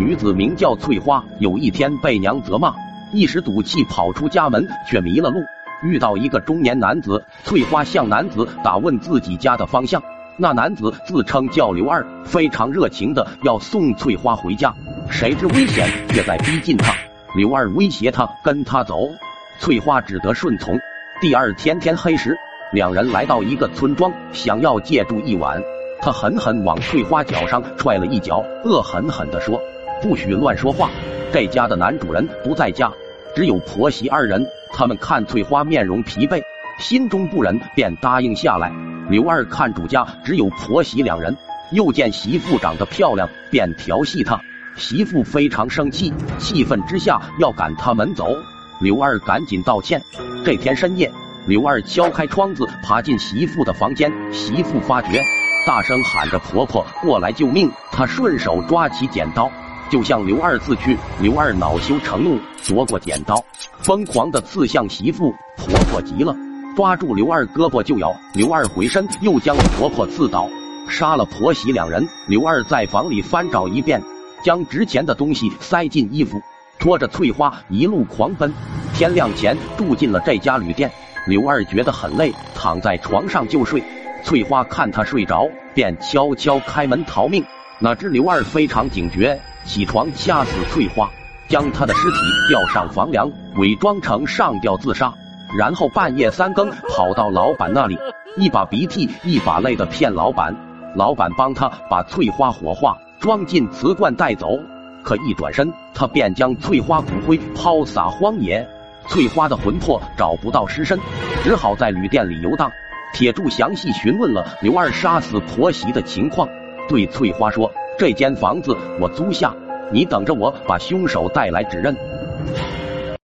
女子名叫翠花，有一天被娘责骂，一时赌气跑出家门，却迷了路，遇到一个中年男子。翠花向男子打问自己家的方向，那男子自称叫刘二，非常热情的要送翠花回家。谁知危险却在逼近他，刘二威胁他跟他走，翠花只得顺从。第二天天黑时，两人来到一个村庄，想要借住一晚。他狠狠往翠花脚上踹了一脚，恶狠狠地说：“不许乱说话！这家的男主人不在家，只有婆媳二人。”他们看翠花面容疲惫，心中不忍，便答应下来。刘二看主家只有婆媳两人，又见媳妇长得漂亮，便调戏她。媳妇非常生气，气愤之下要赶他们走。刘二赶紧道歉。这天深夜，刘二敲开窗子，爬进媳妇的房间。媳妇发觉。大声喊着：“婆婆过来救命！”他顺手抓起剪刀，就向刘二刺去。刘二恼羞成怒，夺过剪刀，疯狂的刺向媳妇。婆婆急了，抓住刘二胳膊就咬。刘二回身又将婆婆刺倒，杀了婆媳两人。刘二在房里翻找一遍，将值钱的东西塞进衣服，拖着翠花一路狂奔。天亮前住进了这家旅店。刘二觉得很累，躺在床上就睡。翠花看他睡着，便悄悄开门逃命。哪知刘二非常警觉，起床掐死翠花，将她的尸体吊上房梁，伪装成上吊自杀。然后半夜三更跑到老板那里，一把鼻涕一把泪的骗老板。老板帮他把翠花火化，装进瓷罐带走。可一转身，他便将翠花骨灰抛洒荒野。翠花的魂魄找不到尸身，只好在旅店里游荡。铁柱详细询问了刘二杀死婆媳的情况，对翠花说：“这间房子我租下，你等着我把凶手带来指认。”